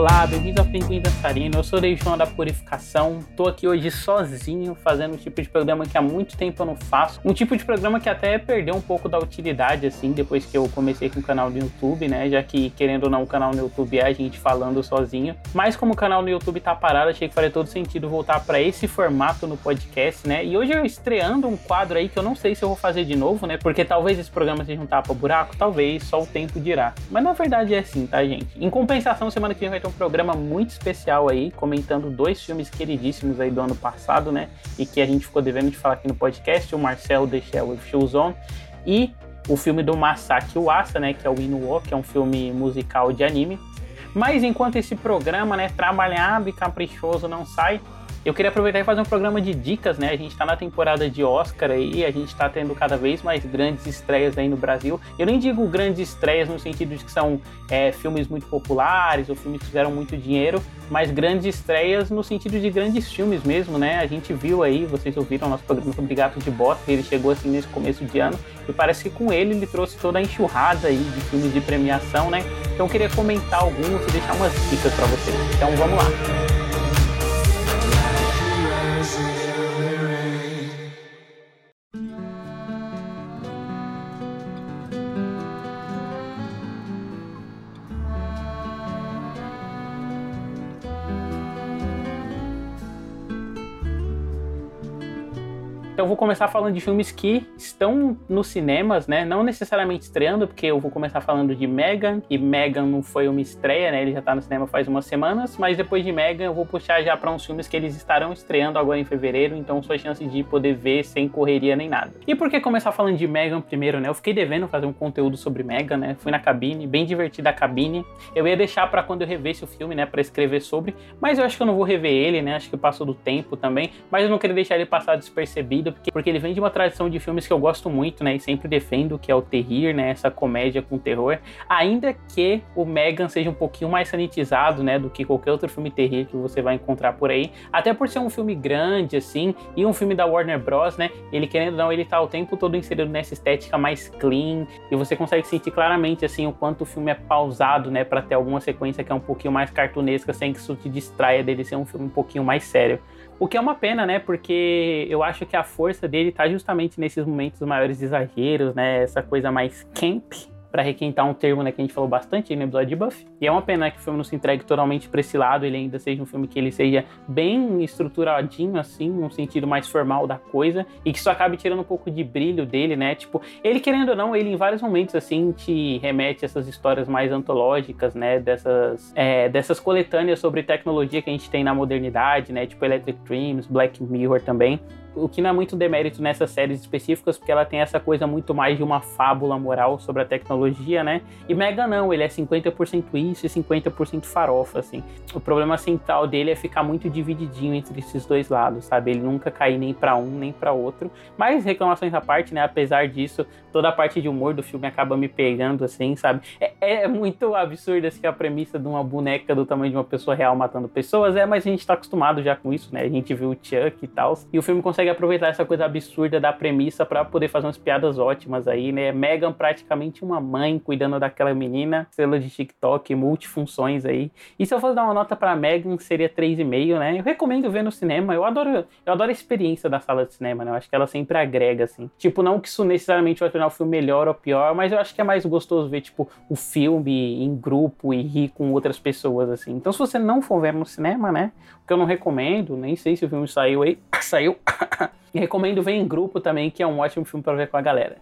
Olá, bem-vindo ao Pinguim Dançarino. Eu sou o João da Purificação. Tô aqui hoje sozinho, fazendo um tipo de programa que há muito tempo eu não faço. Um tipo de programa que até perdeu um pouco da utilidade, assim, depois que eu comecei com o canal no YouTube, né? Já que, querendo ou não, o canal no YouTube é a gente falando sozinho. Mas como o canal no YouTube tá parado, achei que faria todo sentido voltar para esse formato no podcast, né? E hoje eu estreando um quadro aí que eu não sei se eu vou fazer de novo, né? Porque talvez esse programa seja um tapa-buraco, talvez, só o tempo dirá. Mas na verdade é assim, tá, gente? Em compensação, semana que vem vai ter um programa muito especial aí, comentando dois filmes queridíssimos aí do ano passado, né? E que a gente ficou devendo de falar aqui no podcast, o Marcel The Shell with Shoes On e o filme do Masaki Uasa, né? Que é o Inuo, que é um filme musical de anime. Mas enquanto esse programa, né, trabalhado e caprichoso não sai, eu queria aproveitar e fazer um programa de dicas, né? A gente está na temporada de Oscar aí, a gente está tendo cada vez mais grandes estreias aí no Brasil. Eu nem digo grandes estreias no sentido de que são é, filmes muito populares ou filmes que fizeram muito dinheiro, mas grandes estreias no sentido de grandes filmes mesmo, né? A gente viu aí, vocês ouviram o nosso programa sobre Gato de Bota, ele chegou assim nesse começo de ano, e parece que com ele ele trouxe toda a enxurrada aí de filmes de premiação, né? Então eu queria comentar alguns e deixar umas dicas para vocês. Então vamos lá. Então eu vou começar falando de filmes que estão nos cinemas, né? Não necessariamente estreando, porque eu vou começar falando de Megan, e Megan não foi uma estreia, né? Ele já tá no cinema faz umas semanas, mas depois de Megan eu vou puxar já para uns filmes que eles estarão estreando agora em fevereiro, então sua chance de poder ver sem correria nem nada. E por que começar falando de Megan primeiro, né? Eu fiquei devendo fazer um conteúdo sobre Megan, né? Fui na cabine, bem divertida a cabine. Eu ia deixar para quando eu revesse o filme, né, para escrever sobre, mas eu acho que eu não vou rever ele, né? Acho que passou do tempo também, mas eu não queria deixar ele passar despercebido porque, porque ele vem de uma tradição de filmes que eu gosto muito, né? E sempre defendo, que é o terrir, né? Essa comédia com terror. Ainda que o Megan seja um pouquinho mais sanitizado, né? Do que qualquer outro filme terrir que você vai encontrar por aí. Até por ser um filme grande, assim, e um filme da Warner Bros, né? Ele, querendo ou não, ele tá o tempo todo inserido nessa estética mais clean. E você consegue sentir claramente, assim, o quanto o filme é pausado, né? Pra ter alguma sequência que é um pouquinho mais cartunesca, sem que isso te distraia dele ser um filme um pouquinho mais sério. O que é uma pena, né? Porque eu acho que a força dele tá justamente nesses momentos maiores exageros, né? Essa coisa mais camp, para requentar um termo né, que a gente falou bastante no episódio de Buffy. E é uma pena que o filme não se entregue totalmente para esse lado, ele ainda seja um filme que ele seja bem estruturadinho, assim, num sentido mais formal da coisa, e que isso acabe tirando um pouco de brilho dele, né? Tipo, ele querendo ou não, ele em vários momentos, assim, te remete a essas histórias mais antológicas, né? Dessas, é, dessas coletâneas sobre tecnologia que a gente tem na modernidade, né? Tipo Electric Dreams, Black Mirror também o que não é muito demérito nessas séries específicas, porque ela tem essa coisa muito mais de uma fábula moral sobre a tecnologia, né? E Mega não, ele é 50% isso e 50% farofa, assim. O problema central dele é ficar muito divididinho entre esses dois lados, sabe? Ele nunca cair nem para um nem para outro. Mas reclamações à parte, né? Apesar disso, toda a parte de humor do filme acaba me pegando, assim, sabe? É, é muito absurdo, assim, a premissa de uma boneca do tamanho de uma pessoa real matando pessoas, é, mas a gente tá acostumado já com isso, né? A gente viu o Chuck e tal. E o filme consegue consegue aproveitar essa coisa absurda da premissa para poder fazer umas piadas ótimas aí, né? Megan praticamente uma mãe cuidando daquela menina, estrela de TikTok, multifunções aí. E se eu fosse dar uma nota para Megan, seria 3,5, né? Eu recomendo ver no cinema. Eu adoro, eu adoro a experiência da sala de cinema, né? Eu acho que ela sempre agrega assim. Tipo, não que isso necessariamente vai tornar o filme melhor ou pior, mas eu acho que é mais gostoso ver tipo o filme em grupo e rir com outras pessoas assim. Então, se você não for ver no cinema, né? O que eu não recomendo, nem sei se o filme saiu aí, saiu e recomendo ver em grupo também, que é um ótimo filme para ver com a galera.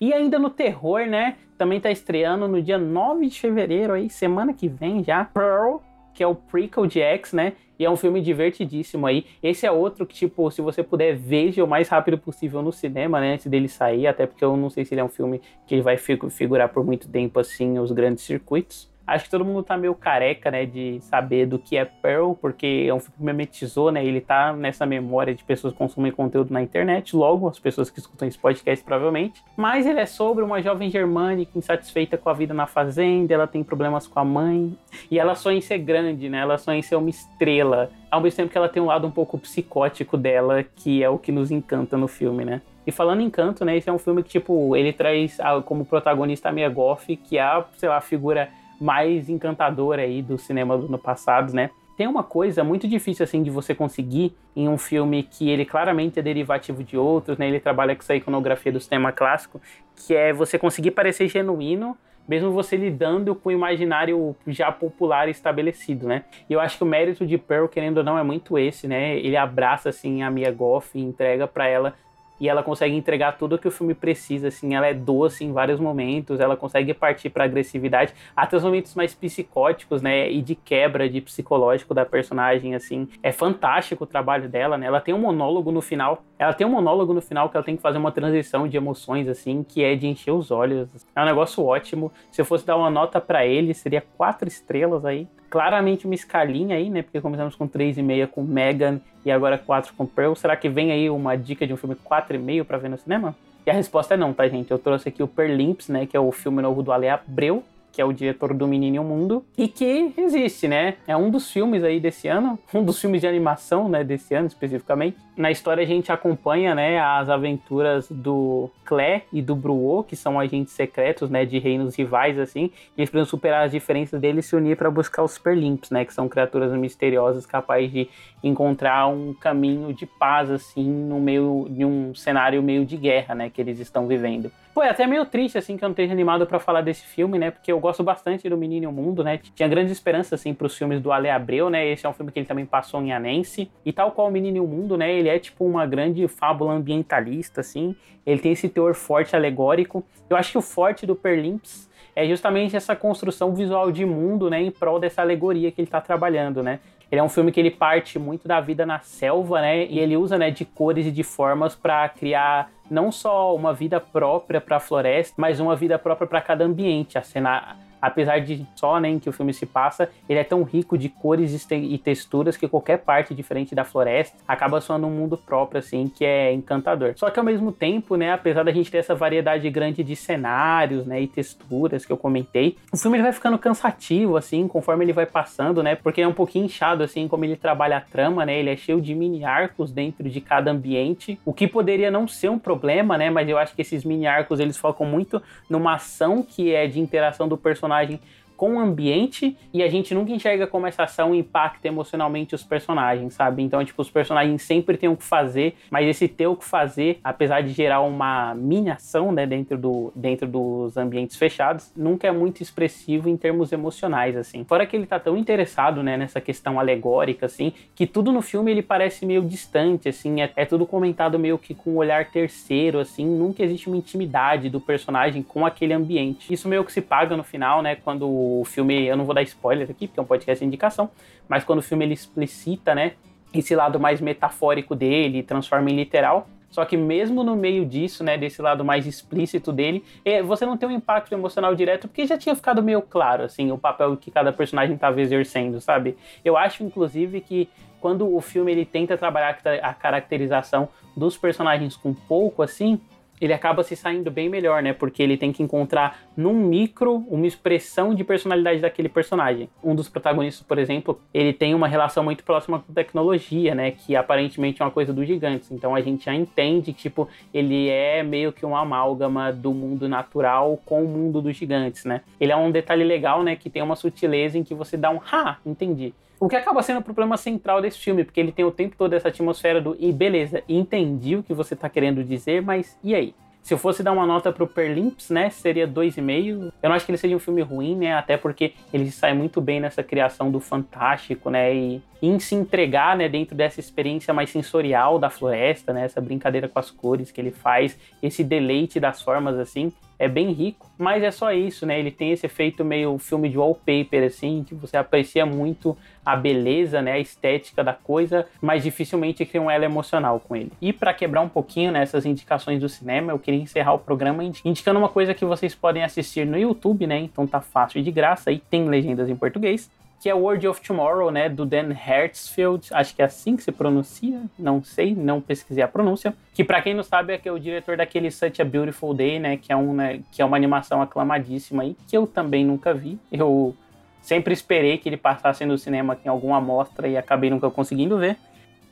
E ainda no terror, né? Também tá estreando no dia 9 de fevereiro aí, semana que vem já, Pearl, que é o prequel de X, né? E é um filme divertidíssimo aí. Esse é outro que, tipo, se você puder, veja o mais rápido possível no cinema, né? Antes dele sair, até porque eu não sei se ele é um filme que ele vai figurar por muito tempo, assim, os grandes circuitos. Acho que todo mundo tá meio careca, né, de saber do que é Pearl, porque é um filme que memetizou, né? Ele tá nessa memória de pessoas que consumem conteúdo na internet, logo as pessoas que escutam esse podcast provavelmente. Mas ele é sobre uma jovem germânica insatisfeita com a vida na fazenda, ela tem problemas com a mãe e ela sonha em ser grande, né? Ela sonha em ser uma estrela, ao mesmo tempo que ela tem um lado um pouco psicótico dela, que é o que nos encanta no filme, né? E falando em canto, né, esse é um filme que, tipo, ele traz como protagonista a Mia Goff, que é sei lá, a figura mais encantadora aí do cinema do ano passado, né? Tem uma coisa muito difícil assim de você conseguir em um filme que ele claramente é derivativo de outros, né? Ele trabalha com essa iconografia do cinema clássico, que é você conseguir parecer genuíno, mesmo você lidando com o imaginário já popular estabelecido, né? E eu acho que o mérito de Pearl, querendo ou não, é muito esse, né? Ele abraça assim a Mia Goff e entrega para ela e ela consegue entregar tudo o que o filme precisa, assim, ela é doce em vários momentos, ela consegue partir para agressividade, até os momentos mais psicóticos, né, e de quebra de psicológico da personagem, assim, é fantástico o trabalho dela, né, ela tem um monólogo no final, ela tem um monólogo no final que ela tem que fazer uma transição de emoções, assim, que é de encher os olhos, é um negócio ótimo, se eu fosse dar uma nota para ele, seria quatro estrelas aí, claramente uma escalinha aí, né? Porque começamos com 3,5 com Megan e agora 4 com Pearl. Será que vem aí uma dica de um filme 4,5 para ver no cinema? E a resposta é não, tá, gente? Eu trouxe aqui o Perlimps, né? Que é o filme novo do Ale Abreu, que é o diretor do Menino e o Mundo, e que existe, né? É um dos filmes aí desse ano, um dos filmes de animação, né, desse ano especificamente. Na história a gente acompanha, né, as aventuras do Clé e do Bruot, que são agentes secretos, né, de reinos rivais assim. E eles precisam superar as diferenças deles e se unir para buscar os Superlimps, né, que são criaturas misteriosas capazes de encontrar um caminho de paz assim no meio de um cenário meio de guerra, né, que eles estão vivendo. É até meio triste, assim, que eu não esteja animado para falar desse filme, né? Porque eu gosto bastante do Menino e o Mundo, né? Tinha grandes esperanças, assim, pros filmes do Ale Abreu, né? Esse é um filme que ele também passou em Anense. E tal qual o Menino e o Mundo, né? Ele é, tipo, uma grande fábula ambientalista, assim. Ele tem esse teor forte alegórico. Eu acho que o forte do Perlimps é justamente essa construção visual de mundo, né? Em prol dessa alegoria que ele tá trabalhando, né? Ele é um filme que ele parte muito da vida na selva, né? E ele usa, né, de cores e de formas para criar não só uma vida própria para a floresta, mas uma vida própria para cada ambiente. A cena apesar de só né, em que o filme se passa, ele é tão rico de cores e texturas que qualquer parte diferente da floresta acaba soando um mundo próprio, assim, que é encantador. Só que ao mesmo tempo, né, apesar da gente ter essa variedade grande de cenários, né, e texturas que eu comentei, o filme ele vai ficando cansativo, assim, conforme ele vai passando, né, porque é um pouquinho inchado, assim, como ele trabalha a trama, né, ele é cheio de mini arcos dentro de cada ambiente, o que poderia não ser um problema, né, mas eu acho que esses mini arcos eles focam muito numa ação que é de interação do personagem personagem com o ambiente e a gente nunca enxerga como essa ação impacta emocionalmente os personagens, sabe? Então, tipo, os personagens sempre têm o que fazer, mas esse ter o que fazer, apesar de gerar uma mini ação, né, dentro, do, dentro dos ambientes fechados, nunca é muito expressivo em termos emocionais, assim. Fora que ele tá tão interessado, né, nessa questão alegórica, assim, que tudo no filme ele parece meio distante, assim, é, é tudo comentado meio que com um olhar terceiro, assim, nunca existe uma intimidade do personagem com aquele ambiente. Isso meio que se paga no final, né, quando o filme, eu não vou dar spoiler aqui, porque é um podcast de indicação, mas quando o filme ele explicita, né, esse lado mais metafórico dele, transforma em literal. Só que mesmo no meio disso, né, desse lado mais explícito dele, é, você não tem um impacto emocional direto, porque já tinha ficado meio claro, assim, o papel que cada personagem estava exercendo, sabe? Eu acho, inclusive, que quando o filme ele tenta trabalhar a caracterização dos personagens com pouco, assim, ele acaba se saindo bem melhor, né? Porque ele tem que encontrar num micro uma expressão de personalidade daquele personagem. Um dos protagonistas, por exemplo, ele tem uma relação muito próxima com tecnologia, né? Que aparentemente é uma coisa dos gigantes. Então a gente já entende que, tipo, ele é meio que uma amálgama do mundo natural com o mundo dos gigantes, né? Ele é um detalhe legal, né? Que tem uma sutileza em que você dá um ha, entendi. O que acaba sendo o problema central desse filme, porque ele tem o tempo todo essa atmosfera do e beleza, entendi o que você está querendo dizer, mas e aí? Se eu fosse dar uma nota pro Perlimps, né, seria 2,5. Eu não acho que ele seja um filme ruim, né, até porque ele sai muito bem nessa criação do fantástico, né, e em se entregar, né, dentro dessa experiência mais sensorial da floresta, né, essa brincadeira com as cores que ele faz, esse deleite das formas assim é bem rico, mas é só isso, né? Ele tem esse efeito meio filme de wallpaper, assim, que você aprecia muito a beleza, né, a estética da coisa, mas dificilmente cria um elo emocional com ele. E para quebrar um pouquinho nessas né, indicações do cinema, eu queria encerrar o programa indicando uma coisa que vocês podem assistir no YouTube, né? Então tá fácil e de graça e tem legendas em português que é World of Tomorrow, né, do Dan Hertzfeld, acho que é assim que se pronuncia, não sei, não pesquisei a pronúncia, que para quem não sabe é que é o diretor daquele Such a Beautiful Day, né, que é, um, né, que é uma animação aclamadíssima aí, que eu também nunca vi, eu sempre esperei que ele passasse no cinema em alguma amostra e acabei nunca conseguindo ver.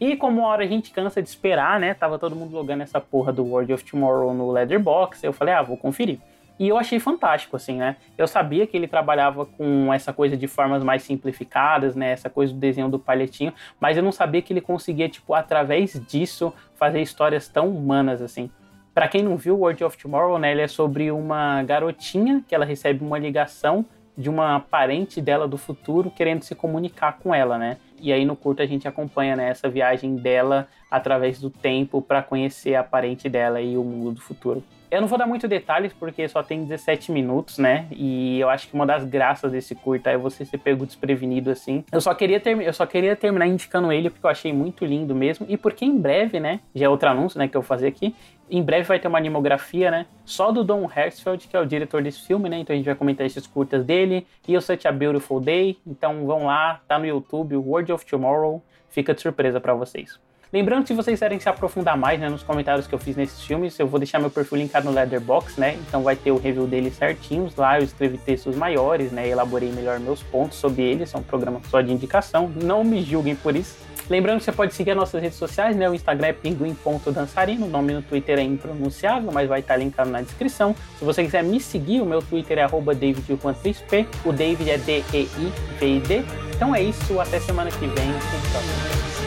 E como uma hora a gente cansa de esperar, né, tava todo mundo logando essa porra do World of Tomorrow no Leatherbox, eu falei, ah, vou conferir. E eu achei fantástico, assim, né? Eu sabia que ele trabalhava com essa coisa de formas mais simplificadas, né? Essa coisa do desenho do palhetinho, mas eu não sabia que ele conseguia, tipo, através disso, fazer histórias tão humanas, assim. Para quem não viu, World of Tomorrow, né? Ele é sobre uma garotinha que ela recebe uma ligação de uma parente dela do futuro querendo se comunicar com ela, né? E aí no curto a gente acompanha né, essa viagem dela através do tempo para conhecer a parente dela e o mundo do futuro. Eu não vou dar muito detalhes porque só tem 17 minutos, né? E eu acho que uma das graças desse curta é você ser pego desprevenido assim. Eu só queria ter, eu só queria terminar indicando ele porque eu achei muito lindo mesmo e porque em breve, né, já é outro anúncio, né, que eu vou fazer aqui. Em breve vai ter uma animografia, né? Só do Don Hertzfeld, que é o diretor desse filme, né? Então a gente vai comentar esses curtas dele. E o Such a Beautiful Day. Então vão lá, tá no YouTube, World of Tomorrow. Fica de surpresa para vocês. Lembrando que se vocês quiserem se aprofundar mais né, nos comentários que eu fiz nesses filmes, eu vou deixar meu perfil linkado no Leatherbox, né? Então vai ter o review deles certinhos lá, eu escrevi textos maiores, né? Elaborei melhor meus pontos sobre eles, é um programa só de indicação, não me julguem por isso. Lembrando que você pode seguir as nossas redes sociais, né? O Instagram é pinguim.dançarino, o nome no Twitter é impronunciável, mas vai estar linkado na descrição. Se você quiser me seguir, o meu Twitter é david.3p, o David é D-E-I-V-I-D. Então é isso, até semana que vem.